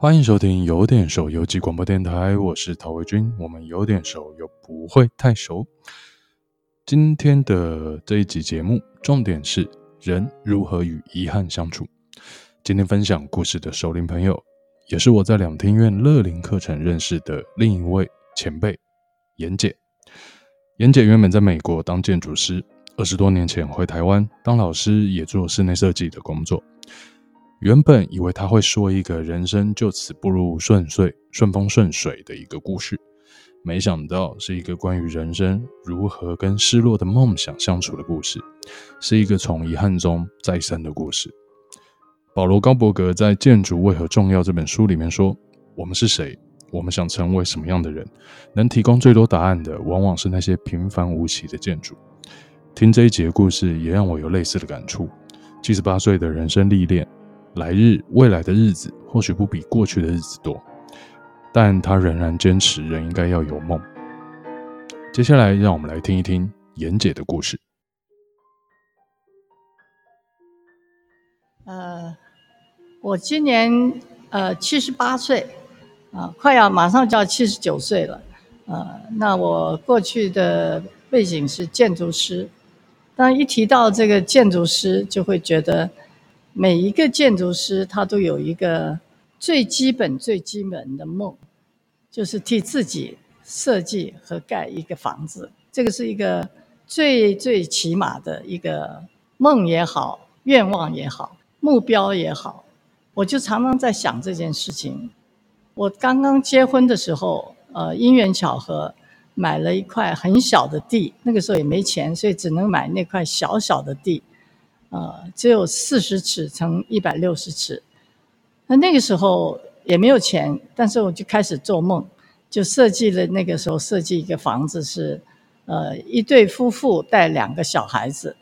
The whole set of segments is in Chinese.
欢迎收听有点熟游记广播电台，我是陶维军。我们有点熟又不会太熟。今天的这一集节目，重点是人如何与遗憾相处。今天分享故事的熟龄朋友，也是我在两厅院乐龄课程认识的另一位前辈，严姐。严姐原本在美国当建筑师，二十多年前回台湾当老师，也做室内设计的工作。原本以为他会说一个人生就此步入顺遂、顺风顺水的一个故事，没想到是一个关于人生如何跟失落的梦想相处的故事，是一个从遗憾中再生的故事。保罗·高伯格在《建筑为何重要》这本书里面说：“我们是谁？我们想成为什么样的人？能提供最多答案的，往往是那些平凡无奇的建筑。”听这一节故事，也让我有类似的感触。七十八岁的人生历练。来日未来的日子或许不比过去的日子多，但他仍然坚持人应该要有梦。接下来，让我们来听一听颜姐的故事。呃，我今年呃七十八岁，啊、快要马上就要七十九岁了。呃，那我过去的背景是建筑师，当一提到这个建筑师，就会觉得。每一个建筑师，他都有一个最基本、最基本的梦，就是替自己设计和盖一个房子。这个是一个最最起码的一个梦也好、愿望也好、目标也好。我就常常在想这件事情。我刚刚结婚的时候，呃，因缘巧合买了一块很小的地，那个时候也没钱，所以只能买那块小小的地。呃，只有四十尺乘一百六十尺，那那个时候也没有钱，但是我就开始做梦，就设计了那个时候设计一个房子是，呃，一对夫妇带两个小孩子，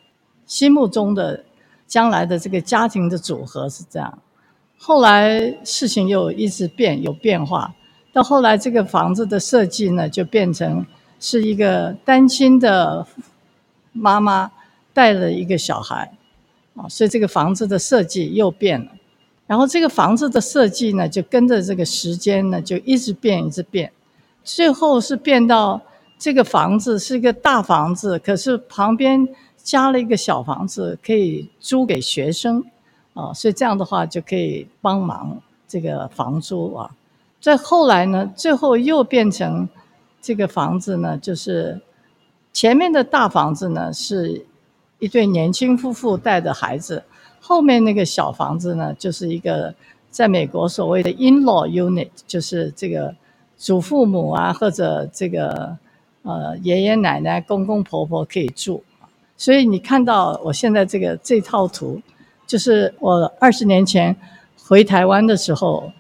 心目中的将来的这个家庭的组合是这样。后来事情又一直变有变化，到后来这个房子的设计呢，就变成是一个单亲的妈妈带了一个小孩。啊，所以这个房子的设计又变了，然后这个房子的设计呢，就跟着这个时间呢，就一直变，一直变，最后是变到这个房子是一个大房子，可是旁边加了一个小房子，可以租给学生，啊，所以这样的话就可以帮忙这个房租啊。再后来呢，最后又变成这个房子呢，就是前面的大房子呢是。一对年轻夫妇带的孩子，后面那个小房子呢，就是一个在美国所谓的 in-law unit，就是这个祖父母啊，或者这个呃爷爷奶奶、公公婆婆可以住。所以你看到我现在这个这套图，就是我二十年前回台湾的时候，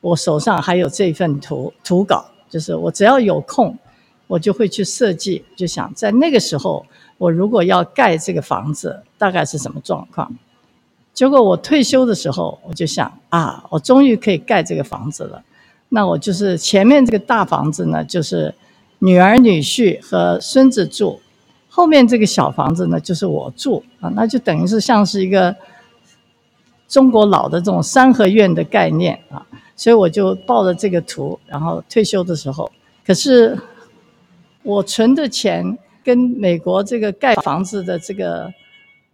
我手上还有这份图图稿，就是我只要有空，我就会去设计，就想在那个时候。我如果要盖这个房子，大概是什么状况？结果我退休的时候，我就想啊，我终于可以盖这个房子了。那我就是前面这个大房子呢，就是女儿女婿和孙子住；后面这个小房子呢，就是我住啊。那就等于是像是一个中国老的这种三合院的概念啊。所以我就抱着这个图，然后退休的时候，可是我存的钱。跟美国这个盖房子的这个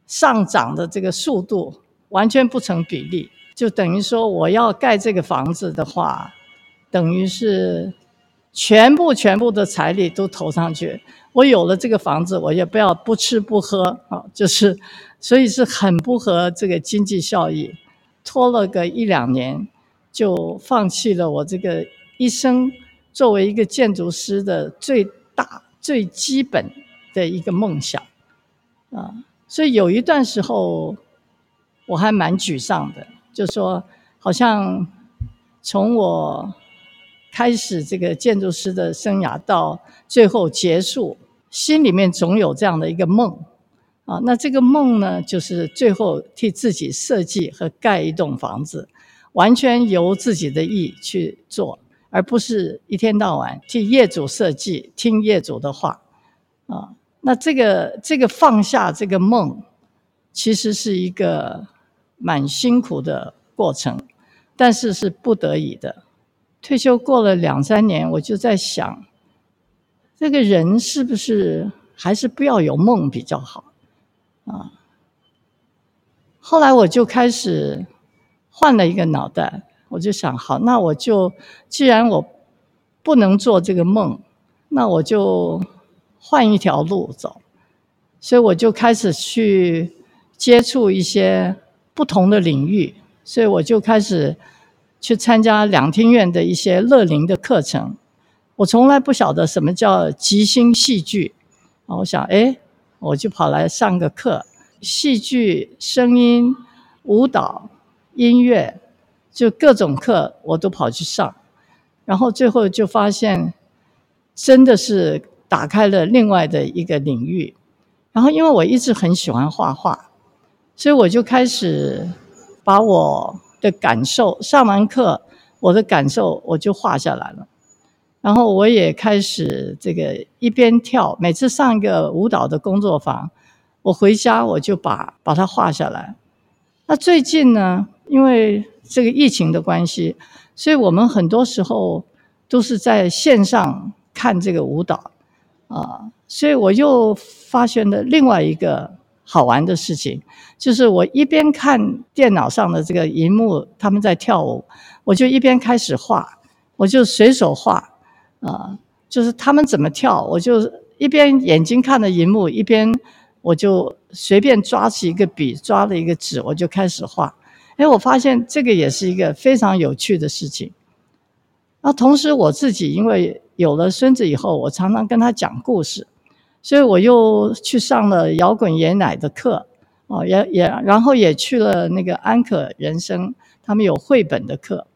上涨的这个速度完全不成比例，就等于说我要盖这个房子的话，等于是全部全部的财力都投上去。我有了这个房子，我也不要不吃不喝啊，就是所以是很不合这个经济效益，拖了个一两年就放弃了我这个一生作为一个建筑师的最。最基本的一个梦想，啊，所以有一段时候我还蛮沮丧的，就说好像从我开始这个建筑师的生涯到最后结束，心里面总有这样的一个梦，啊，那这个梦呢，就是最后替自己设计和盖一栋房子，完全由自己的意去做。而不是一天到晚替业主设计，听业主的话，啊，那这个这个放下这个梦，其实是一个蛮辛苦的过程。但是是不得已的。退休过了两三年，我就在想，这个人是不是还是不要有梦比较好啊？后来我就开始换了一个脑袋，我就想，好，那我就既然我不能做这个梦，那我就换一条路走。所以我就开始去接触一些不同的领域，所以我就开始去参加两厅院的一些乐龄的课程。我从来不晓得什么叫即兴戏剧啊，我想，哎，我就跑来上个课。戏剧、声音、舞蹈、音乐，就各种课我都跑去上，然后最后就发现，真的是打开了另外的一个领域。然后因为我一直很喜欢画画，所以我就开始把我的感受，上完课我的感受我就画下来了。然后我也开始这个一边跳，每次上一个舞蹈的工作坊。我回家我就把把它画下来。那最近呢，因为这个疫情的关系，所以我们很多时候都是在线上看这个舞蹈啊，所以我又发现了另外一个好玩的事情，就是我一边看电脑上的这个荧幕，他们在跳舞，我就一边开始画，我就随手画啊，就是他们怎么跳，我就一边眼睛看着荧幕，一边。我就随便抓起一个笔，抓了一个纸，我就开始画。哎，我发现这个也是一个非常有趣的事情。那同时我自己因为有了孙子以后，我常常跟他讲故事，所以我又去上了摇滚爷奶的课，哦，也也，然后也去了那个安可人生，他们有绘本的课，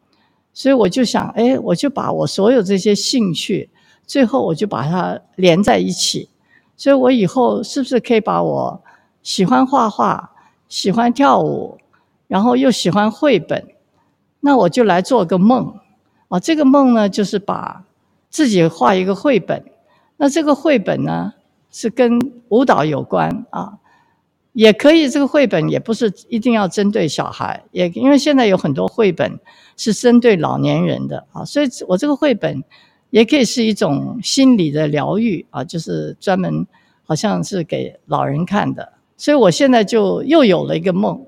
所以我就想，哎，我就把我所有这些兴趣，最后我就把它连在一起。所以我以后是不是可以把我喜欢画画、喜欢跳舞，然后又喜欢绘本，那我就来做个梦啊！这个梦呢，就是把自己画一个绘本。那这个绘本呢，是跟舞蹈有关啊，也可以。这个绘本也不是一定要针对小孩，也因为现在有很多绘本是针对老年人的啊，所以我这个绘本。也可以是一种心理的疗愈啊，就是专门好像是给老人看的，所以我现在就又有了一个梦，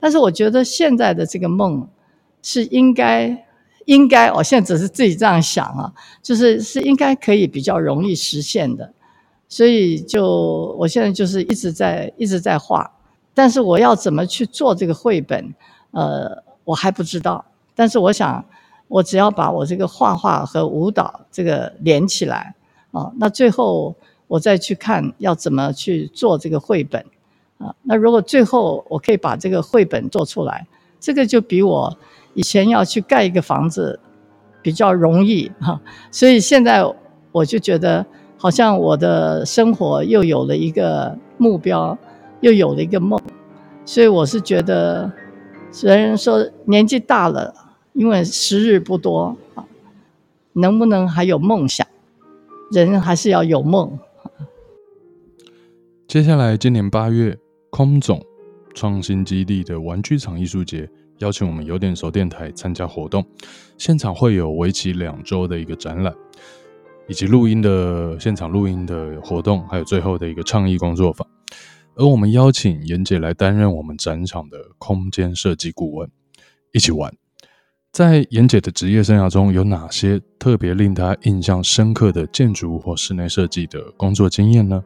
但是我觉得现在的这个梦是应该应该，我现在只是自己这样想啊，就是是应该可以比较容易实现的，所以就我现在就是一直在一直在画，但是我要怎么去做这个绘本，呃，我还不知道，但是我想。我只要把我这个画画和舞蹈这个连起来啊，那最后我再去看要怎么去做这个绘本。啊。那如果最后我可以把这个绘本做出来，这个就比我以前要去盖一个房子比较容易哈。所以现在我就觉得好像我的生活又有了一个目标，又有了一个梦。所以我是觉得，虽然说年纪大了。因为时日不多啊，能不能还有梦想？人还是要有梦。接下来，今年八月，空总创新基地的玩具厂艺术节邀请我们有点熟电台参加活动，现场会有为期两周的一个展览，以及录音的现场录音的活动，还有最后的一个创意工作坊。而我们邀请妍姐来担任我们展场的空间设计顾问，一起玩。在妍姐的职业生涯中，有哪些特别令她印象深刻的建筑或室内设计的工作经验呢？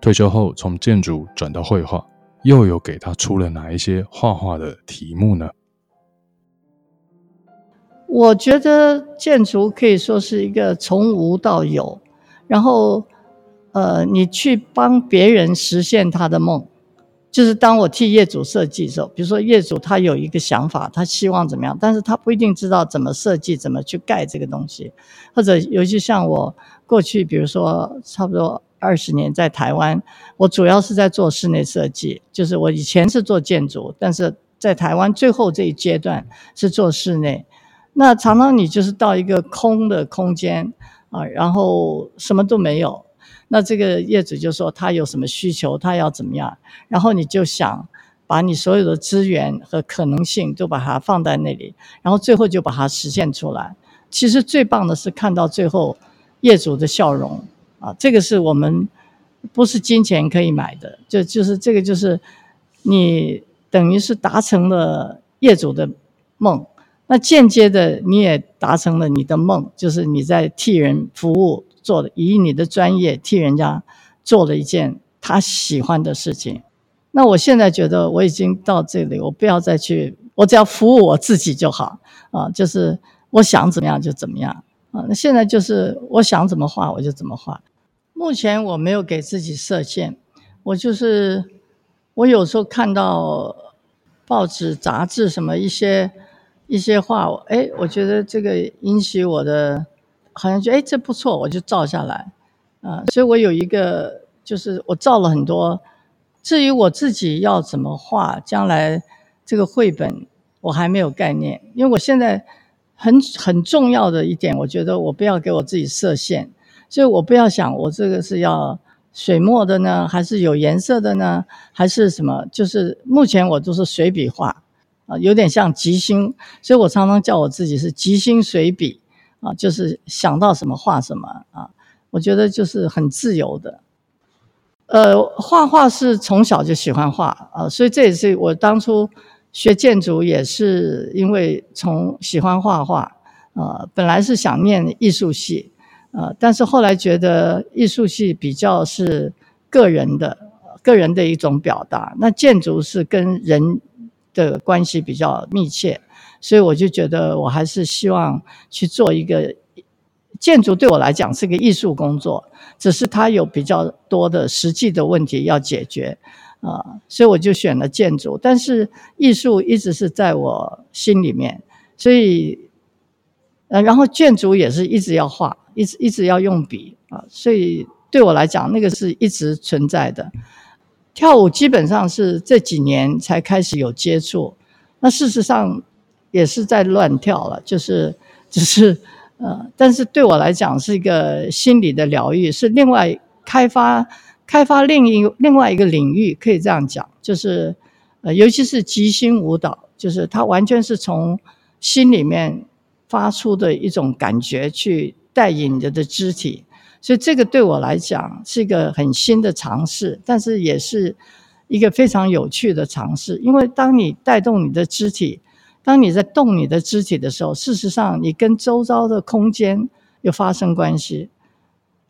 退休后从建筑转到绘画，又有给他出了哪一些画画的题目呢？我觉得建筑可以说是一个从无到有，然后，呃，你去帮别人实现他的梦。就是当我替业主设计的时候，比如说业主他有一个想法，他希望怎么样，但是他不一定知道怎么设计，怎么去盖这个东西，或者尤其像我过去，比如说差不多二十年在台湾，我主要是在做室内设计，就是我以前是做建筑，但是在台湾最后这一阶段是做室内，那常常你就是到一个空的空间啊，然后什么都没有。那这个业主就说他有什么需求，他要怎么样，然后你就想把你所有的资源和可能性都把它放在那里，然后最后就把它实现出来。其实最棒的是看到最后业主的笑容啊，这个是我们不是金钱可以买的，就就是这个就是你等于是达成了业主的梦，那间接的你也达成了你的梦，就是你在替人服务，做的以你的专业替人家做了一件他喜欢的事情。那我现在觉得我已经到这里，我不要再去，我只要服务我自己就好啊，就是。我想怎么样就怎么样啊！那现在就是我想怎么画我就怎么画。目前我没有给自己设限，我就是我有时候看到报纸、杂志什么一些一些画，哎，我觉得这个引起我的，好像觉得哎这不错，我就照下来啊。所以我有一个就是我照了很多。至于我自己要怎么画，将来这个绘本我还没有概念，因为我现在。很很重要的一点，我觉得我不要给我自己设限，所以我不要想我这个是要水墨的呢，还是有颜色的呢，还是什么？就是目前我都是随笔画啊，有点像即兴，所以我常常叫我自己是即兴随笔啊，就是想到什么画什么啊，我觉得就是很自由的。呃，画画是从小就喜欢画啊，所以这也是我当初。学建筑也是因为从喜欢画画，呃，本来是想念艺术系，呃，但是后来觉得艺术系比较是个人的，个人的一种表达，那建筑是跟人的关系比较密切，所以我就觉得我还是希望去做一个建筑，对我来讲是个艺术工作，只是它有比较多的实际的问题要解决。啊，所以我就选了建筑，但是艺术一直是在我心里面，所以，呃，然后建筑也是一直要画，一直一直要用笔啊，所以对我来讲，那个是一直存在的。跳舞基本上是这几年才开始有接触，那事实上也是在乱跳了，就是只是呃，但是对我来讲是一个心理的疗愈，是另外开发。开发另一另外一个领域，可以这样讲，就是，呃，尤其是即兴舞蹈，就是它完全是从心里面发出的一种感觉去带引着的肢体，所以这个对我来讲是一个很新的尝试，但是也是一个非常有趣的尝试，因为当你带动你的肢体，当你在动你的肢体的时候，事实上你跟周遭的空间又发生关系。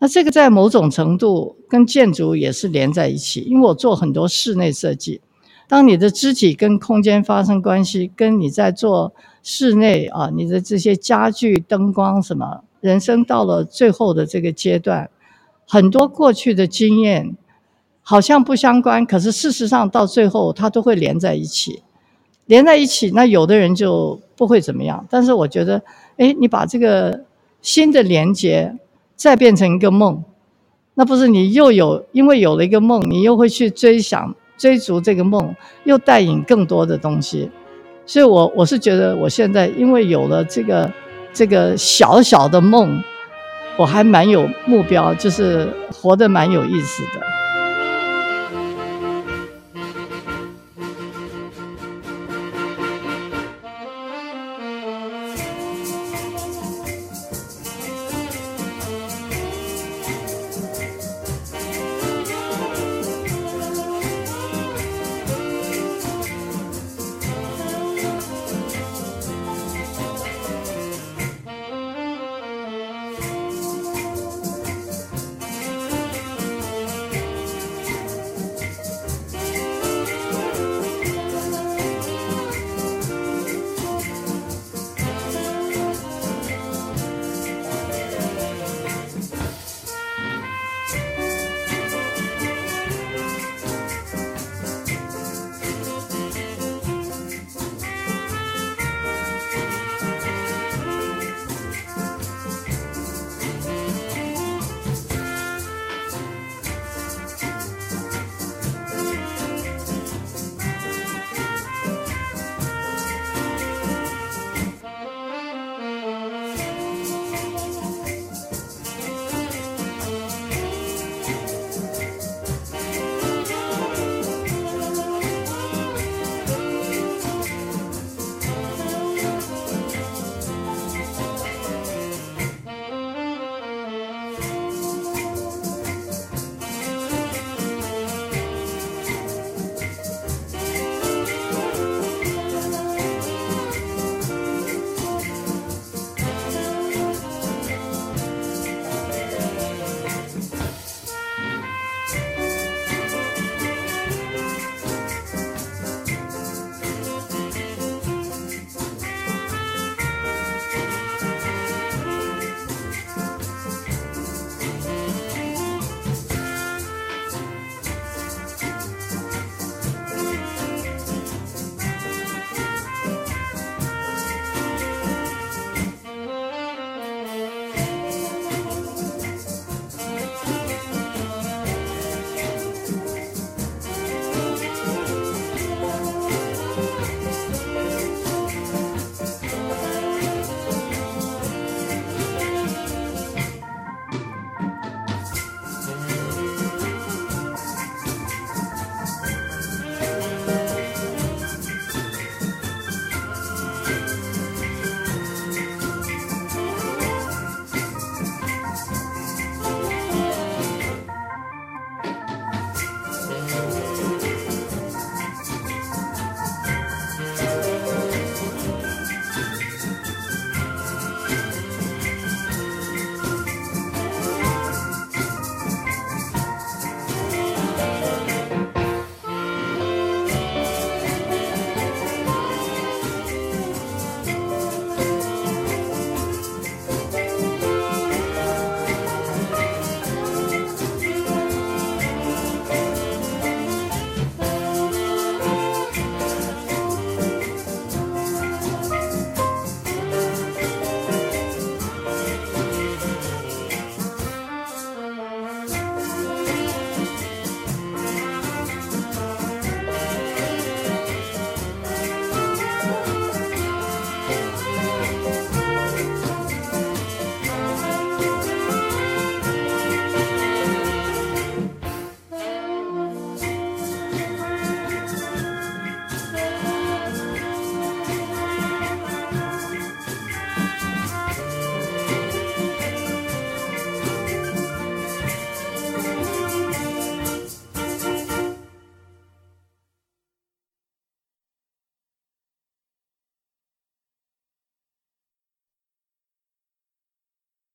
那这个在某种程度跟建筑也是连在一起，因为我做很多室内设计。当你的肢体跟空间发生关系，跟你在做室内啊，你的这些家具、灯光什么，人生到了最后的这个阶段，很多过去的经验好像不相关，可是事实上到最后它都会连在一起，连在一起。那有的人就不会怎么样，但是我觉得，哎，你把这个新的连接。再变成一个梦，那不是你又有，因为有了一个梦，你又会去追想、追逐这个梦，又带引更多的东西。所以我，我是觉得，我现在因为有了这个这个小小的梦，我还蛮有目标，就是活得蛮有意思的。